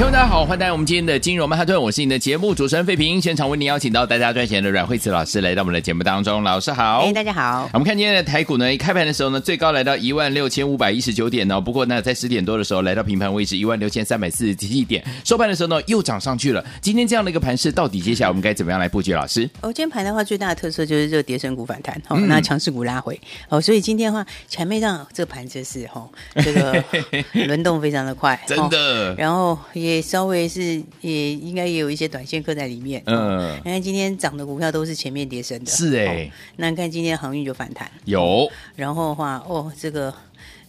听众大家好，欢迎来到我们今天的金融曼哈顿，我是你的节目主持人费平。现场为您邀请到带大家赚钱的阮惠慈老师来到我们的节目当中，老师好。哎，大家好。我们看今天的台股呢，一开盘的时候呢，最高来到一万六千五百一十九点哦。不过呢，在十点多的时候来到平盘位置一万六千三百四十七点，收盘的时候呢又涨上去了。今天这样的一个盘势，到底接下来我们该怎么样来布局？老师，哦，今天盘的话最大的特色就是这个跌深股反弹，哦，嗯、那强势股拉回，哦，所以今天的话前面上这个盘就是哦，这个 轮动非常的快，真的，然后也稍微是。也应该也有一些短线客在里面，嗯，你看今天涨的股票都是前面跌升的，是哎、欸。哦，那你看今天航运就反弹，有，然后的话哦，这个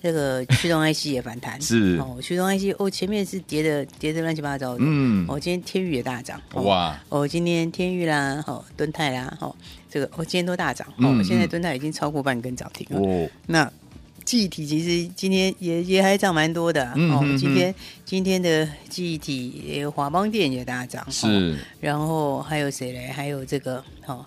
这个驱动 IC 也反弹，是。哦，驱动 IC 哦，前面是跌的跌的乱七八糟的，嗯，哦，今天天钰也大涨，哦、哇，哦，今天天钰啦，哦，敦泰啦，哦，这个哦，今天都大涨，嗯、哦，现在敦泰已经超过半根涨停了，哦，那。记忆体其实今天也也还涨蛮多的、哦，今天今天的记忆体华邦电也大涨，是、哦，然后还有谁嘞？还有这个哦，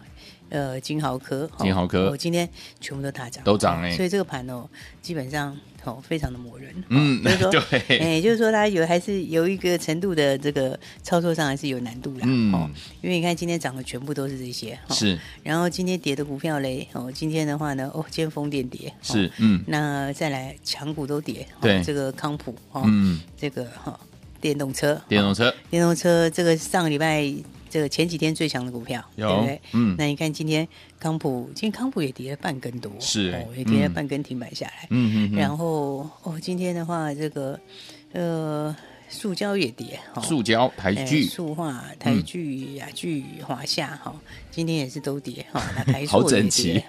呃，金豪科，金豪科，哦，今天全部都大涨，都涨哎、哦，所以这个盘哦，基本上。哦，非常的磨人，嗯，所以说，对，哎，就是说，它有还是有一个程度的这个操作上还是有难度的，嗯，哦，因为你看今天涨的全部都是这些，是，然后今天跌的股票嘞，哦，今天的话呢，哦，今天风电跌，是，嗯，那再来强股都跌，对，这个康普，哦，嗯，这个哈，电动车，电动车，电动车，这个上个礼拜。这个前几天最强的股票，有对不对？嗯，那你看今天康普，今天康普也跌了半根多，是、哦，也跌了半根停板下来。嗯嗯，然后哦，今天的话，这个呃。塑胶也跌，塑胶、台剧、塑化、台剧、亚剧、华夏，哈，今天也是都跌，哈，那台塑 好整齐，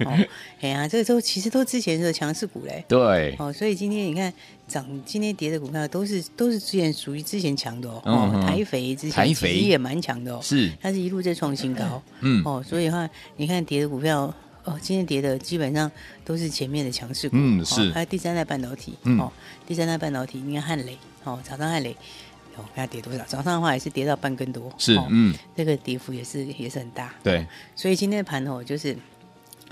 哎呀，这个都其实都之前是强势股嘞，对，哦，所以今天你看涨，今天跌的股票都是都是之前属于之前强的哦，台肥之前其实也蛮强的哦，是，它是一路在创新高，嗯，哦，所以的话你看跌的股票，哦，今天跌的基本上都是前面的强势股，嗯，是，还有第三代半导体，哦，第三代半导体，你看汉磊。哦，早上还得，哦，看它跌多少？早上的话也是跌到半根多，是，嗯，这个跌幅也是也是很大，对。所以今天的盘哦，就是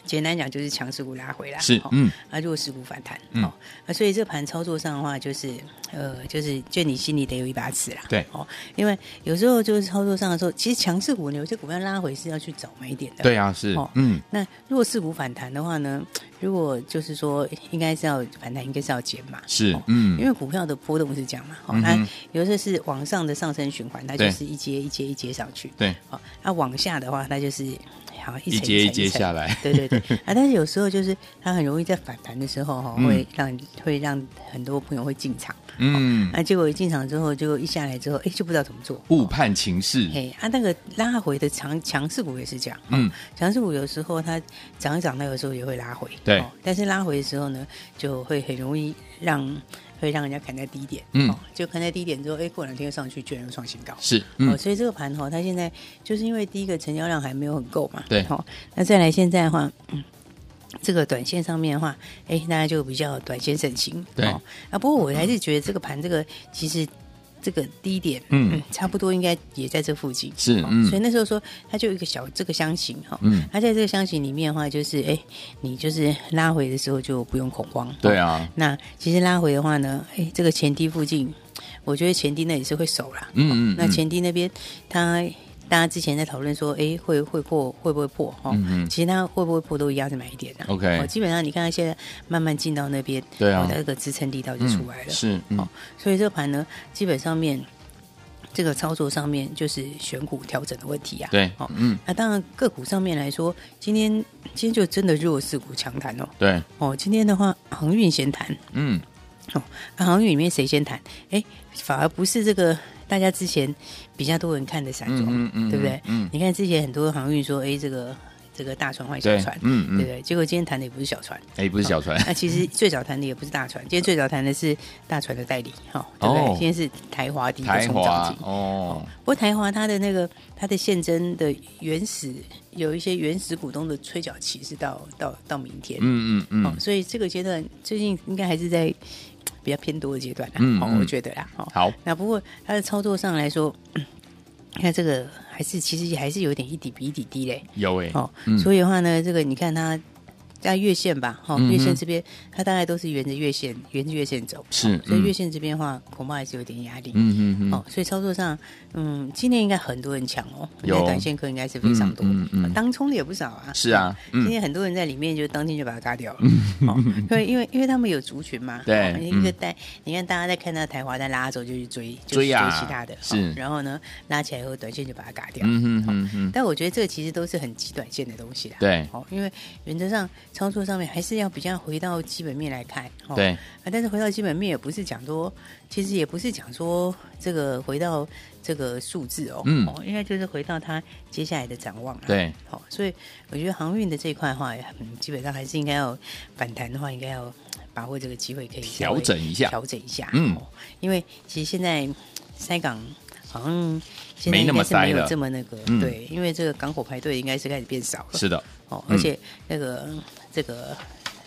简单讲就是强势股拉回来，是，嗯，啊弱势股反弹，嗯，啊，所以这盘操作上的话，就是呃，就是就你心里得有一把尺啦，对，哦，因为有时候就是操作上的时候，其实强势股有些股票拉回是要去找买点的，对啊，是，哦，嗯，那弱势股反弹的话呢？如果就是说，应该是要反弹，应该是要减嘛，是，嗯，因为股票的波动是这样嘛，好、嗯，那有的是往上的上升循环，它就是一阶一阶一阶上去，对，好，那往下的话，它就是好一节一节下来，对对对，啊，但是有时候就是它很容易在反弹的时候哈，会让会让很多朋友会进场，嗯，那结果一进场之后，结果一下来之后，哎，就不知道怎么做，误判情势，嘿，啊，那个拉回的强强势股也是这样，嗯，强势股有时候它涨一涨，那个时候也会拉回，对。哦、但是拉回的时候呢，就会很容易让会让人家砍在低点，嗯、哦，就砍在低点之后，哎，过两天又上去，居然又创新高，是，嗯、哦，所以这个盘哈、哦，它现在就是因为第一个成交量还没有很够嘛，对，好、哦，那再来现在的话，嗯，这个短线上面的话，哎，大家就比较短线省心，对，啊，不过我还是觉得这个盘这个其实。这个低点，嗯，差不多应该也在这附近，是，嗯，所以那时候说，它就一个小这个箱型哈，嗯，它在这个箱型里面的话，就是，哎，你就是拉回的时候就不用恐慌，对啊，那其实拉回的话呢，哎，这个前低附近，我觉得前低那也是会守啦，嗯嗯，那前低那边它。大家之前在讨论说，哎，会会破，会不会破？哈、嗯嗯，其实它会不会破都一样是买一点的。OK，基本上你看它现在慢慢进到那边，对啊，它这个支撑力道就出来了。嗯、是，嗯、哦，所以这盘呢，基本上面这个操作上面就是选股调整的问题啊。对，哦，嗯，那当然个股上面来说，今天今天就真的弱势股强弹哦。对，哦，今天的话航运先谈，嗯，哦，那航运里面谁先谈？哎，反而不是这个。大家之前比较多人看的散装，嗯嗯嗯、对不对？嗯，你看之前很多航运说，哎，这个这个大船换小船，嗯嗯，对不对？结果今天谈的也不是小船，哎，不是小船。那其实最早谈的也不是大船，今天最早谈的是大船的代理，哈，对不对？今天是台华第一个冲涨停哦。不过台华它的那个它的现增的原始有一些原始股东的催缴期是到到到明天，嗯嗯嗯，所以这个阶段最近应该还是在比较偏多的阶段啦，嗯，我觉得啦，好。那不过它的操作上来说，看这个。还是其实也还是有点一底比一底低嘞，有哎、欸，哦，嗯、所以的话呢，这个你看它。在月线吧，哈，月线这边它大概都是沿着月线，沿着月线走，是，所以月线这边的话，恐怕还是有点压力，嗯嗯嗯，哦，所以操作上，嗯，今天应该很多人抢哦，有。短线客应该是非常多，嗯嗯，当冲的也不少啊，是啊，今天很多人在里面就当天就把它嘎掉了，哦，因为因为因为他们有族群嘛，对，一个带，你看大家在看到台华在拉走就去追，追追其他的，是，然后呢拉起来以后短线就把它嘎掉，嗯嗯嗯，但我觉得这个其实都是很极短线的东西啦，对，哦，因为原则上。操作上面还是要比较回到基本面来看，对。啊，但是回到基本面也不是讲说，其实也不是讲说这个回到这个数字哦，嗯，应该就是回到它接下来的展望，对，好，所以我觉得航运的这一块的话，嗯，基本上还是应该要反弹的话，应该要把握这个机会，可以调整一下，调整一下，嗯，因为其实现在塞港好像现在应该是没有这么那个，对，因为这个港口排队应该是开始变少了，是的，哦，而且那个。这个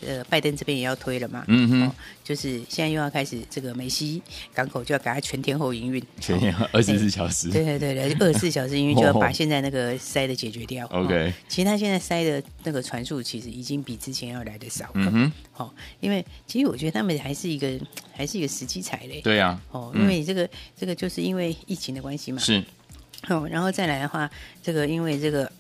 呃，拜登这边也要推了嘛，嗯哼、哦，就是现在又要开始这个梅西港口就要给他全天候营运，全天候二十四小时，对对对对，二十四小时营运就要把现在那个塞的解决掉。OK，、哦、其实他现在塞的那个船数其实已经比之前要来的少了，嗯哼，好、哦，因为其实我觉得他们还是一个还是一个时机财嘞，对呀、啊，哦，因为这个、嗯、这个就是因为疫情的关系嘛，是，哦，然后再来的话，这个因为这个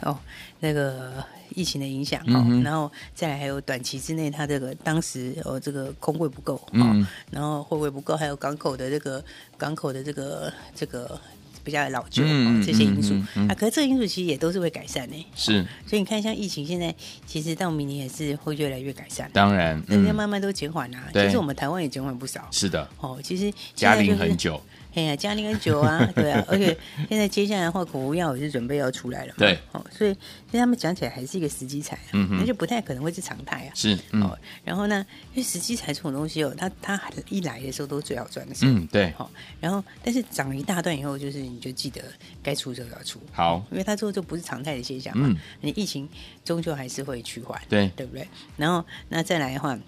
哦那个。疫情的影响，嗯、然后再来还有短期之内，它这个当时哦，这个空柜不够，嗯，然后货柜不够，还有港口的这个港口的这个这个比较老旧，嗯、这些因素、啊，可是这个因素其实也都是会改善的，是，所以你看，像疫情现在其实到明年也是会越来越改善，当然，人家慢慢都减缓了，对其实我们台湾也减缓不少，是的，哦，其实加零很久。哎呀，嘉陵很久啊，对啊，而且现在接下来的话，口服药也是准备要出来了嘛，对，哦，所以其实他们讲起来还是一个时机财，嗯哼，那就不太可能会是常态啊，是，哦，然后呢，因为时机财这种东西哦，它它一来的时候都是最好赚的时候，嗯，对，好，然后但是涨了一大段以后，就是你就记得该出的时候要出，好，因为它之后就不是常态的现象嘛，你疫情终究还是会趋缓，对，对不对？然后那再来的话。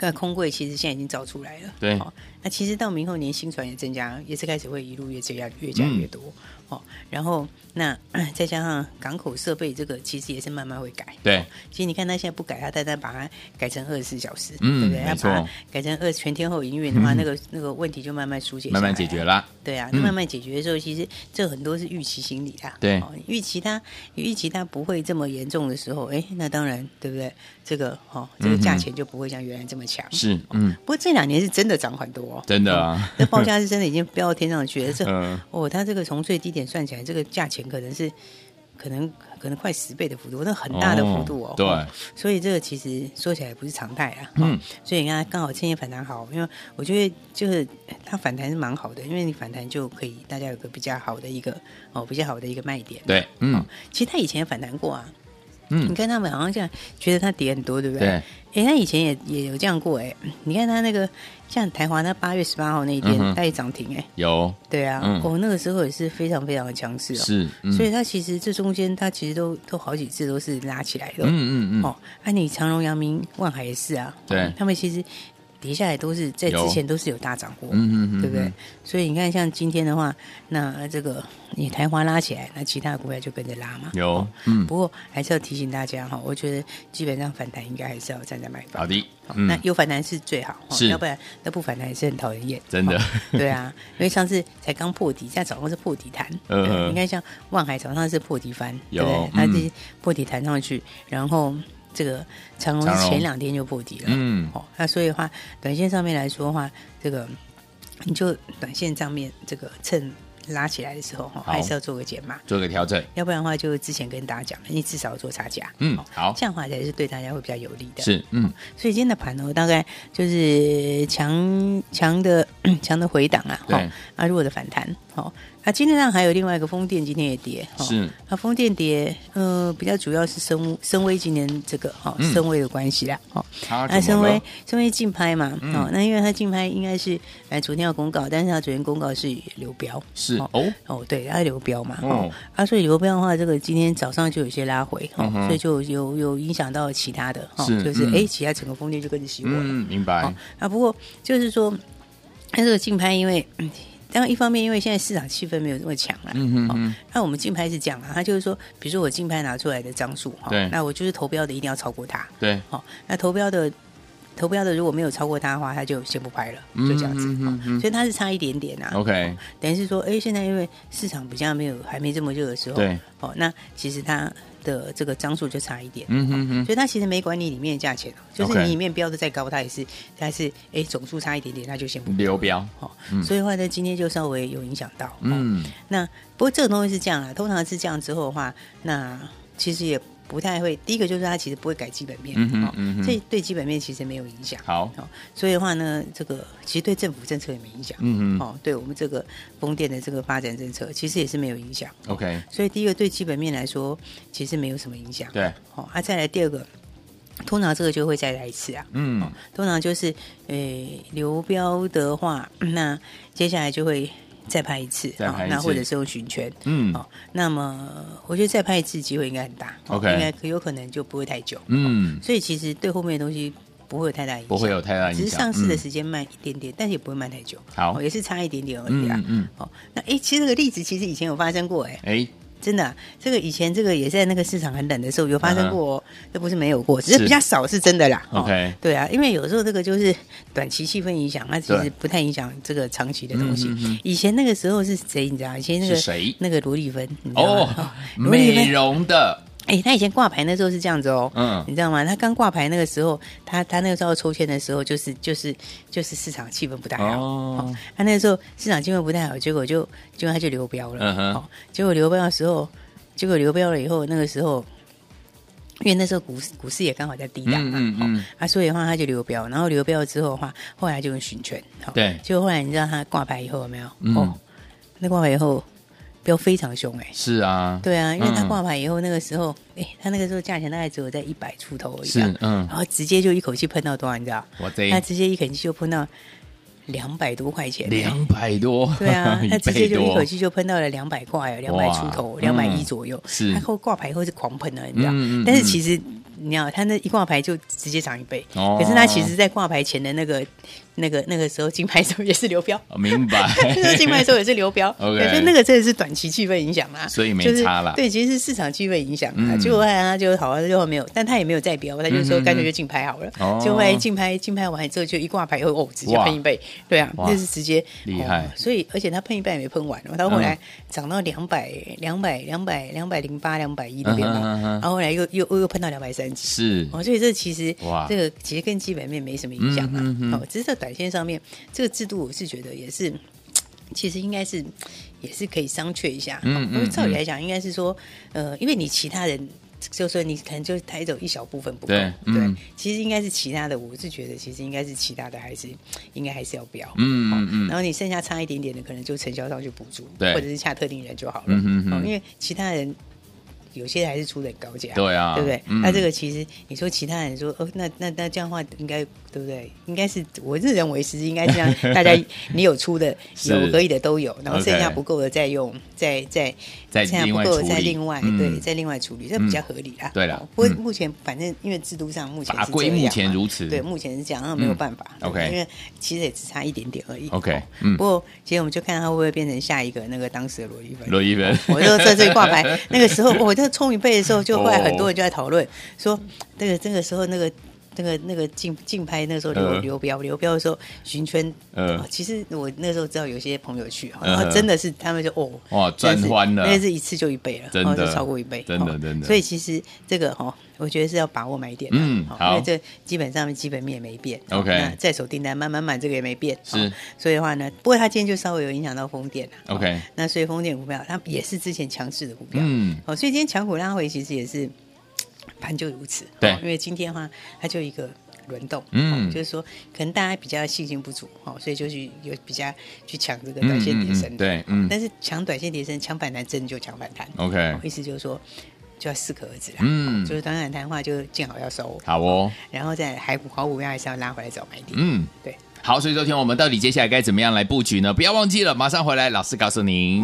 那空柜其实现在已经造出来了，对。那其实到明后年新船也增加，也是开始会一路越增加越加越多。哦，然后那 再加上港口设备这个，其实也是慢慢会改。对。其实你看他现在不改，他单单把它改成二十四小时，嗯对不对？他把它改成二全天候营运的话，那个那个问题就慢慢疏解，慢慢解决了。对啊，那慢慢解决的时候，其实这很多是预期心理啊。对。预期它预期它不会这么严重的时候，哎，那当然对不对？这个哦，这个价钱就不会像原来这么强。是，嗯。不过这两年是真的涨很多，真的啊。那报价是真的已经飙到天上去了。这哦，它这个从最低点算起来，这个价钱可能是可能可能快十倍的幅度，那很大的幅度哦。对。所以这个其实说起来不是常态啊。嗯。所以你看，刚好今天反弹好，因为我觉得就是它反弹是蛮好的，因为你反弹就可以大家有个比较好的一个哦比较好的一个卖点。对。嗯。其实它以前也反弹过啊。嗯，你看他们好像这样觉得它跌很多，对不对？对。哎，他以前也也有这样过哎。你看他那个像台华那八月十八号那一天，它也涨停哎。有。对啊，哦，那个时候也是非常非常的强势哦。是。所以它其实这中间它其实都都好几次都是拉起来的。嗯嗯嗯。哦，那你长荣、阳明、万海也是啊。对。他们其实。跌下来都是在之前都是有大涨过，嗯嗯嗯，对不对？所以你看，像今天的话，那这个你台华拉起来，那其他的股票就跟着拉嘛。有，嗯。不过还是要提醒大家哈，我觉得基本上反弹应该还是要站在买方。好的，那有反弹是最好，是，要不然那不反弹也是很讨人厌。真的，对啊，因为上次才刚破底，现在早上是破底弹。嗯，你看像万海早上是破底翻，对，它是破底弹上去，然后。这个长荣是前两天就破底了，嗯，哦，那所以的话，短线上面来说的话，这个你就短线上面这个趁拉起来的时候，哈好，还是要做个减码，做个调整，要不然的话，就之前跟大家讲，你至少要做差价，嗯，好，这样的话才是对大家会比较有利的，是，嗯，所以今天的盘呢，大概就是强强的 强的回档啊，对，啊，弱的反弹，好，那今天上还有另外一个风电，今天也跌，是，那风电跌，呃，比较主要是深深威今年这个哈深威的关系啦，哦，那深威深威竞拍嘛，哦，那因为它竞拍应该是哎昨天要公告，但是它昨天公告是流标，是。哦？哦对，它流标嘛，哦，啊所以流标的话，这个今天早上就有些拉回，哈，所以就有有影响到其他的，哈，就是哎其他整个风电就跟着熄火了，嗯，明白，啊不过就是说。它这个竞拍，因为当然一方面，因为现在市场气氛没有这么强了。嗯嗯嗯。那我们竞拍是这样啊，它就是说，比如说我竞拍拿出来的张数哈，对，那我就是投标的一定要超过它。对。好，那投标的投标的如果没有超过他的话，他就先不拍了，就这样子。嗯嗯。所以他是差一点点啊。OK。等于是说，哎，现在因为市场比较没有还没这么热的时候，对。哦，那其实它。的这个张数就差一点，嗯哼哼，所以它其实没管你里面的价钱，就是你里面标的再高，它也是，它是哎总数差一点点，它就先不流标，好，所以的话呢，今天就稍微有影响到，嗯，那不过这个东西是这样啊，通常是这样之后的话，那其实也。不太会，第一个就是它其实不会改基本面，嗯哼嗯哼，这对基本面其实没有影响。好，所以的话呢，这个其实对政府政策也没影响。嗯嗯，哦，对我们这个风电的这个发展政策，其实也是没有影响。OK，所以第一个对基本面来说，其实没有什么影响。对，好，啊，再来第二个，通常这个就会再来一次啊。嗯，通常就是，诶，流标的话，那接下来就会。再拍一次，那或者是用寻圈，嗯，好，那么我觉得再拍一次机会应该很大，OK，应该可有可能就不会太久，嗯，所以其实对后面的东西不会有太大影响，不会有太大影响，只是上市的时间慢一点点，但是也不会慢太久，好，也是差一点点而已啦，嗯，好，那哎，其实这个例子其实以前有发生过，哎，哎。真的、啊，这个以前这个也在那个市场很冷的时候有发生过，这、uh. 不是没有过，只是比较少，是真的啦。OK，、哦、对啊，因为有时候这个就是短期气氛影响，它其实不太影响这个长期的东西。对以前那个时候是谁？你知道？以前那个谁？那个罗丽芬哦，美容的。哎，他以前挂牌那时候是这样子哦，嗯，你知道吗？他刚挂牌那个时候，他他那个时候抽签的时候，就是就是就是市场气氛不太好，哦，他那个时候市场气氛不太好，结果就结果他就流标了，嗯哼，结果流标的时候，结果流标了以后，那个时候，因为那时候股市股市也刚好在低档嘛，嗯嗯，啊，所以的话他就流标，然后流标之后的话，后来就用寻权，哦，对，结果后来你知道他挂牌以后有没有？哦，那挂牌以后。飙非常凶哎、欸，是啊，对啊，因为他挂牌以后，那个时候，哎、他那个时候价钱大概只有在一百出头而已，是，嗯，然后直接就一口气喷到多少，你知道？我这他直接一口气就喷到两百多块钱、欸，两百多，对啊，他直接就一口气就喷到了两百块，两百出头，两百一左右，是，他后挂牌以后是狂喷的，你知道？嗯嗯、但是其实你知道，他那一挂牌就直接涨一倍，哦、可是他其实在挂牌前的那个。那个那个时候竞拍的时候也是流标，明白。那个竞拍的时候也是流标，OK。所以那个真的是短期气氛影响啊，所以没差了。对，其实是市场气氛影响啊。结果后来他就好了，最后没有，但他也没有再标，他就说干脆就竞拍好了。结果后来竞拍竞拍完之后就一挂牌以后哦，直接喷一倍，对啊，那是直接厉害。所以而且他喷一半也没喷完，他后来涨到两百两百两百两百零八两百一那边嘛，然后后来又又又喷到两百三十，是哦。所以这其实这个其实跟基本面没什么影响啊，哦，只是在短线上面。这个制度我是觉得也是，其实应该是也是可以商榷一下。嗯，因为照理来讲，应该是说，呃，因为你其他人就说你可能就抬走一小部分不够，对，对，其实应该是其他的。我是觉得其实应该是其他的，还是应该还是要标。嗯嗯嗯。然后你剩下差一点点的，可能就承销商去补助，对，或者是下特定人就好了。嗯嗯，因为其他人。有些还是出的很高价，对啊，对不对？那这个其实你说其他人说哦，那那那这样的话应该对不对？应该是我是认为是应该这样，大家你有出的有可以的都有，然后剩下不够的再用，再再再剩下不够的再另外对再另外处理，这比较合理啊。对了，不过目前反正因为制度上目前法规目前如此，对，目前是这样，那没有办法。OK，因为其实也只差一点点而已。OK，不过其实我们就看他会不会变成下一个那个当时的罗一芬。罗一芬，我就在这里挂牌，那个时候 我就冲一倍的时候。就后来很多人就在讨论说，那个这个时候那个。那个那个竞竞拍那个时候流流标流标的时候寻圈，呃，其实我那时候知道有些朋友去，然后真的是他们就哦哇赚翻了，那是一次就一倍了，真的超过一倍，真的真的。所以其实这个哈，我觉得是要把握买点，嗯，好，因为这基本上基本面也没变，OK，那在手订单慢慢买这个也没变，是，所以的话呢，不过它今天就稍微有影响到风电了 OK，那所以风电股票它也是之前强势的股票，嗯，哦，所以今天强股拉回其实也是盘就如此，对，因为今天的话它就一个。轮动，嗯，就是说可能大家比较信心不足，哦，所以就去有比较去抢这个短线跌升，对，嗯，但是抢短线跌升，抢反弹真的就抢反弹，OK，意思就是说就要适可而止啦，嗯，就是短反弹的话就见好要收，好哦，然后再还好股票还是要拉回来找买点，嗯，对，好，所以昨天我们到底接下来该怎么样来布局呢？不要忘记了，马上回来，老师告诉您。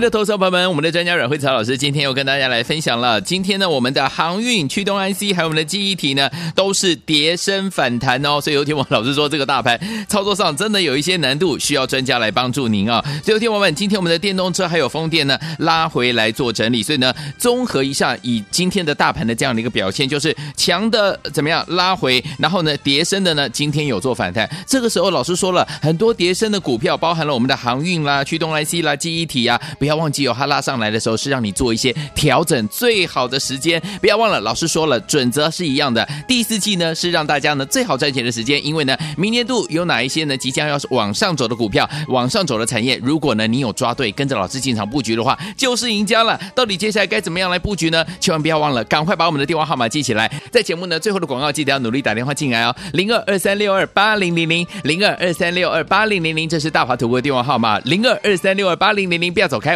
的投资者朋友们，我们的专家阮慧慈老师今天又跟大家来分享了。今天呢，我们的航运、驱动 IC 还有我们的记忆体呢，都是跌升反弹哦。所以有天我老师说，这个大盘操作上真的有一些难度，需要专家来帮助您啊、所以有天我们今天我们的电动车还有风电呢拉回来做整理，所以呢，综合一下以今天的大盘的这样的一个表现，就是强的怎么样拉回，然后呢跌升的呢今天有做反弹。这个时候老师说了很多跌升的股票，包含了我们的航运啦、驱动 IC 啦、记忆体啊。不要忘记哦，它拉上来的时候是让你做一些调整最好的时间。不要忘了，老师说了，准则是一样的。第四季呢是让大家呢最好赚钱的时间，因为呢明年度有哪一些呢即将要往上走的股票，往上走的产业，如果呢你有抓对，跟着老师进场布局的话，就是赢家了。到底接下来该怎么样来布局呢？千万不要忘了，赶快把我们的电话号码记起来。在节目呢最后的广告，记得要努力打电话进来哦，零二二三六二八零零零，零二二三六二八零零零，这是大华投顾的电话号码，零二二三六二八零零零，不要走开，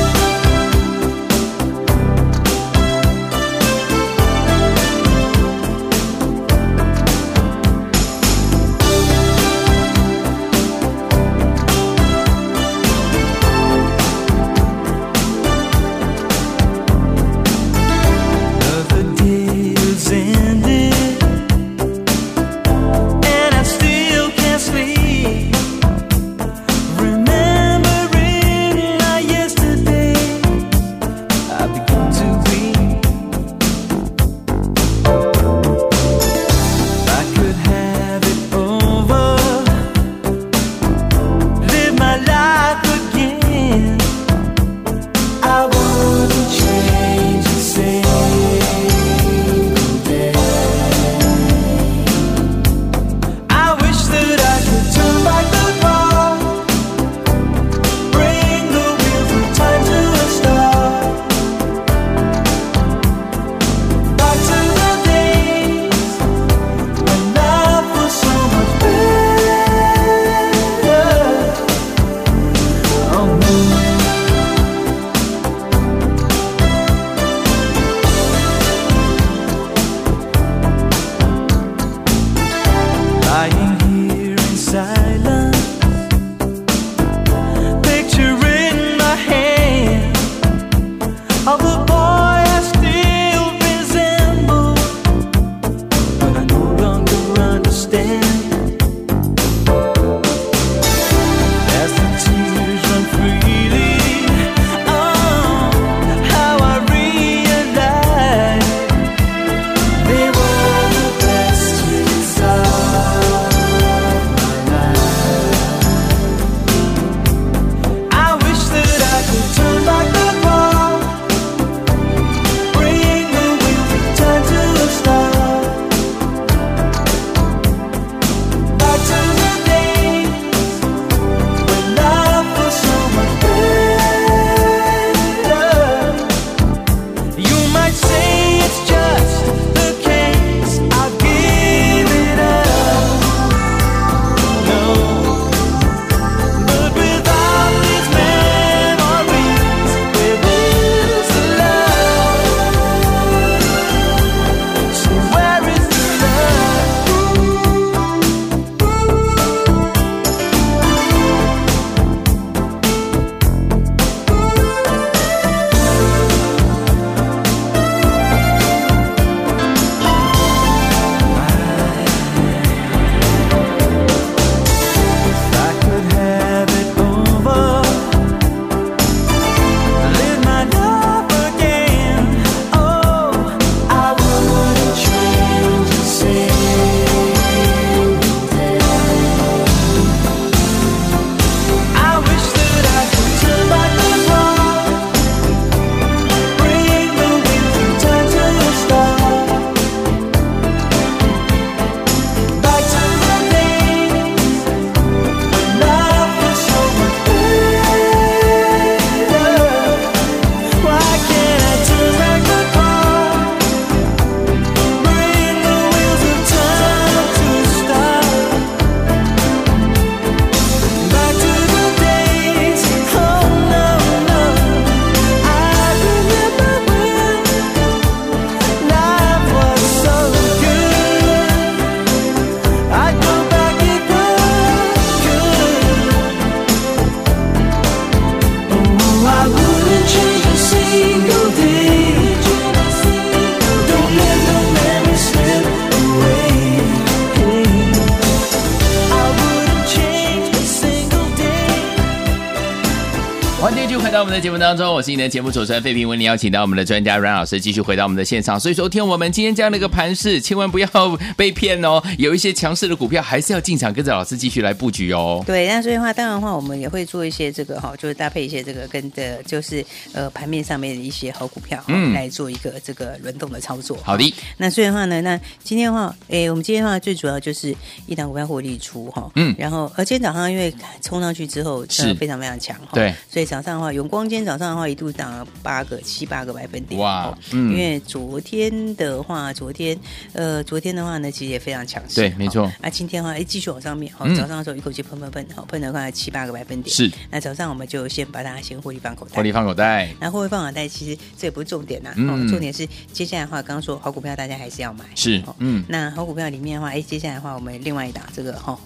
我们的节目当中，我是你的节目主持人费平，为你邀请到我们的专家阮老师继续回到我们的现场。所以说，听我们今天这样的一个盘势，千万不要被骗哦。有一些强势的股票，还是要进场跟着老师继续来布局哦。对，那所以的话，当然的话，我们也会做一些这个哈，就是搭配一些这个跟的，就是呃盘面上面的一些好股票，嗯，来做一个这个轮动的操作。好的。那所以的话呢，那今天的话，哎，我们今天的话最主要就是一档股票获利出哈，嗯，然后而今天早上因为冲上去之后是非常非常强哈，对，所以早上的话，永光。今天早上的话，一度涨了八个、七八个百分点。哇，嗯，因为昨天的话，昨天呃，昨天的话呢，其实也非常强势。对，没错。那今天的话，哎，继续往上面。好，早上的时候一口气喷喷喷，好，喷了快七八个百分点。是。那早上我们就先把它先获利放口袋。获利放口袋。那获利放口袋，其实这也不是重点呐。嗯。重点是接下来的话，刚刚说好股票，大家还是要买。是。嗯。那好股票里面的话，哎，接下来的话，我们另外一档这个哈。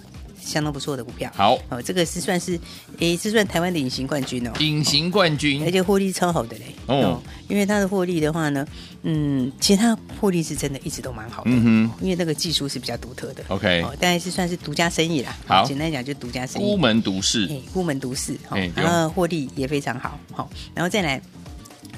相当不错的股票，好。哦，这个是算是，诶，是算台湾的隐形冠军哦，隐形冠军，而且获利超好的嘞，哦，因为它的获利的话呢，嗯，其实它获利是真的一直都蛮好的，嗯哼，因为那个技术是比较独特的，OK，哦，大概是算是独家生意啦，好，简单讲就独家生意，孤门独市，孤门独市，好，然后获利也非常好，好，然后再来。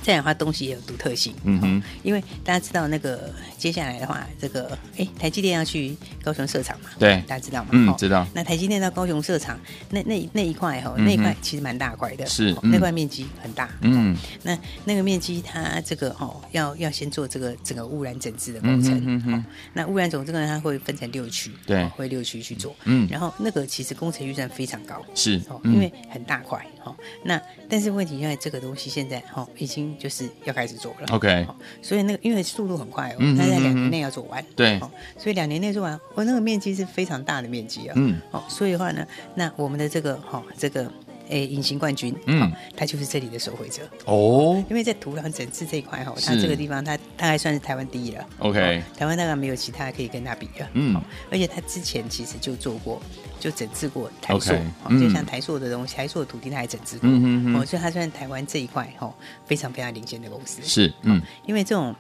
这样的话，东西也有独特性。嗯哼，因为大家知道那个接下来的话，这个哎，台积电要去高雄设厂嘛？对，大家知道吗？嗯，知道。那台积电到高雄设厂，那那那一块哈，那一块其实蛮大块的，是那块面积很大。嗯，那那个面积它这个哦，要要先做这个整个污染整治的工程。嗯哼，那污染总这个它会分成六区，对，会六区去做。嗯，然后那个其实工程预算非常高，是哦，因为很大块。好，那但是问题因为这个东西现在哈已经就是要开始。做了，OK，所以那个因为速度很快哦，它在两年内要做完，对，所以两年内做完，我那个面积是非常大的面积啊，嗯，哦，所以的话呢，那我们的这个哈这个。哎，隐形冠军，嗯，他就是这里的守护者哦。因为在土壤整治这一块哈，他这个地方他大概算是台湾第一了。OK，台湾大概没有其他可以跟他比的。嗯，而且他之前其实就做过，就整治过台塑，就像台塑的东西，台塑的土地他也整治过。嗯嗯哦，所以他算台湾这一块哈非常非常领先的公司。是，嗯，因为这种。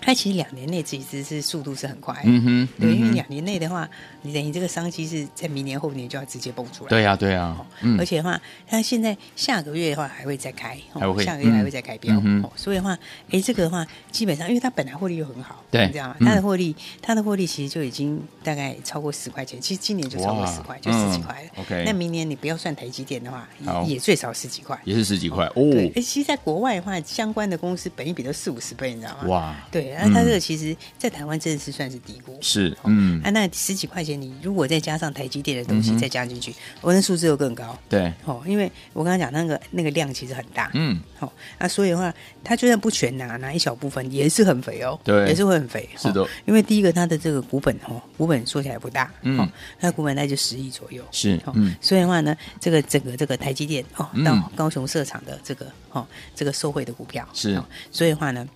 它其实两年内其实是速度是很快，嗯哼，对，因为两年内的话，你等于这个商机是在明年后年就要直接蹦出来，对呀，对呀，而且的话，它现在下个月的话还会再开，下个月还会再开标，所以的话，哎，这个的话基本上，因为它本来获利又很好，对，你知道吗？它的获利，它的获利其实就已经大概超过十块钱，其实今年就超过十块，就十几块了。OK，那明年你不要算台积电的话，也最少十几块，也是十几块哦。对，哎，其实在国外的话，相关的公司本一比都四五十倍，你知道吗？哇，对。那它这个其实，在台湾真的是算是低估。是，嗯，啊，那十几块钱，你如果再加上台积电的东西再加进去，我那数字又更高。对，哦，因为我刚刚讲那个那个量其实很大，嗯，好，那所以的话，它就算不全拿，拿一小部分也是很肥哦，对，也是会很肥。是的，因为第一个它的这个股本哦，股本说起来不大，嗯，它的股本大概就十亿左右，是，嗯，所以的话呢，这个整个这个台积电哦，到高雄设厂的这个哦，这个受惠的股票是，所以的话呢。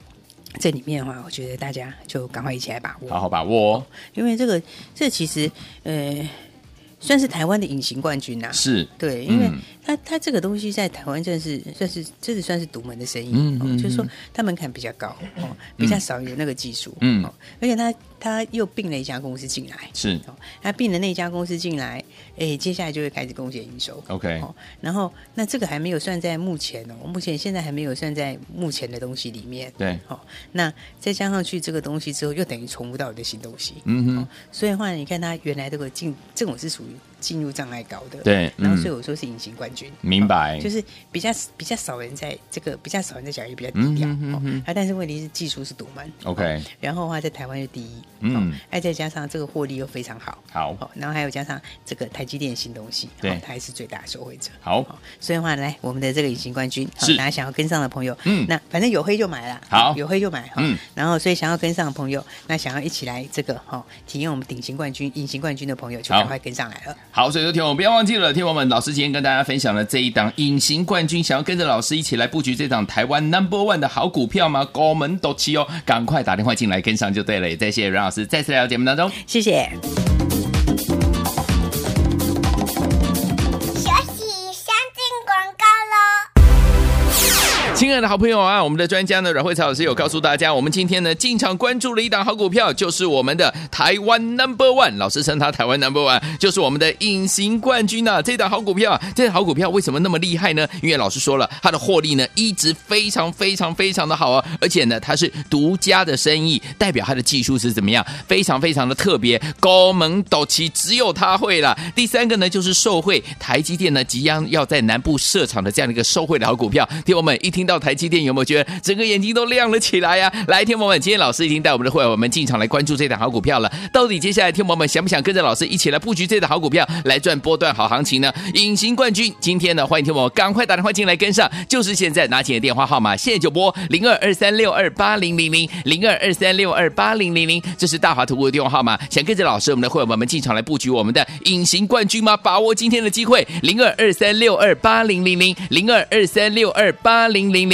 这里面的话，我觉得大家就赶快一起来把握，好好把握哦。因为这个，这其实，呃，算是台湾的隐形冠军呐。是，对，因为他他这个东西在台湾真是算是真的算是独门的生意，嗯嗯，就是说他门槛比较高，哦，比较少有那个技术，嗯，而且他。他又并了一家公司进来，是，他并了那家公司进来，哎，接下来就会开始贡献营收，OK，然后那这个还没有算在目前哦，目前现在还没有算在目前的东西里面，对，好，那再加上去这个东西之后，又等于重复到你的新东西，嗯哼，所以的话，你看他原来这个进这种是属于 Britain 进入障碍高的，对，然后所以我说是隐形冠军，明白，就是比较比较少人在这个比较少人在讲，也比较低调，嗯啊，但是问题是技术是独门，OK，然后的话在台湾是第一，嗯，哎再。加上这个获利又非常好，好，然后还有加上这个台积电新东西，对，它还是最大的受惠者。好，所以的话来我们的这个隐形冠军，是。大家想要跟上的朋友，嗯，那反正有黑就买了，好，有黑就买，嗯，然后所以想要跟上的朋友，那想要一起来这个哈体验我们顶型冠军、隐形冠军的朋友，就赶快跟上来了。好，所以说听我不要忘记了，听我们老师今天跟大家分享了这一档隐形冠军，想要跟着老师一起来布局这档台湾 Number One 的好股票吗？高门斗气哦，赶快打电话进来跟上就对了。也再谢谢阮老师再次来到节目当中，谢谢。爱的好朋友啊，我们的专家呢阮慧才老师有告诉大家，我们今天呢进场关注了一档好股票，就是我们的台湾 Number One，老师称它台湾 Number One，就是我们的隐形冠军呐、啊。这档好股票，这档好股票为什么那么厉害呢？因为老师说了，它的获利呢一直非常非常非常的好啊，而且呢它是独家的生意，代表它的技术是怎么样，非常非常的特别，高门斗气只有它会了。第三个呢就是受惠台积电呢即将要在南部设厂的这样的一个受惠的好股票，听我们一听到台积电有没有觉得整个眼睛都亮了起来呀、啊？来，听我们，今天老师已经带我们的会员们进场来关注这档好股票了。到底接下来听我们想不想跟着老师一起来布局这档好股票，来赚波段好行情呢？隐形冠军，今天呢，欢迎听我们赶快打电话进来跟上，就是现在拿起你的电话号码，现在就拨零二二三六二八零零零零二二三六二八零零零，这是大华投顾的电话号码。想跟着老师我们的会员们进场来布局我们的隐形冠军吗？把握今天的机会，零二二三六二八零零零零二二三六二八零零零。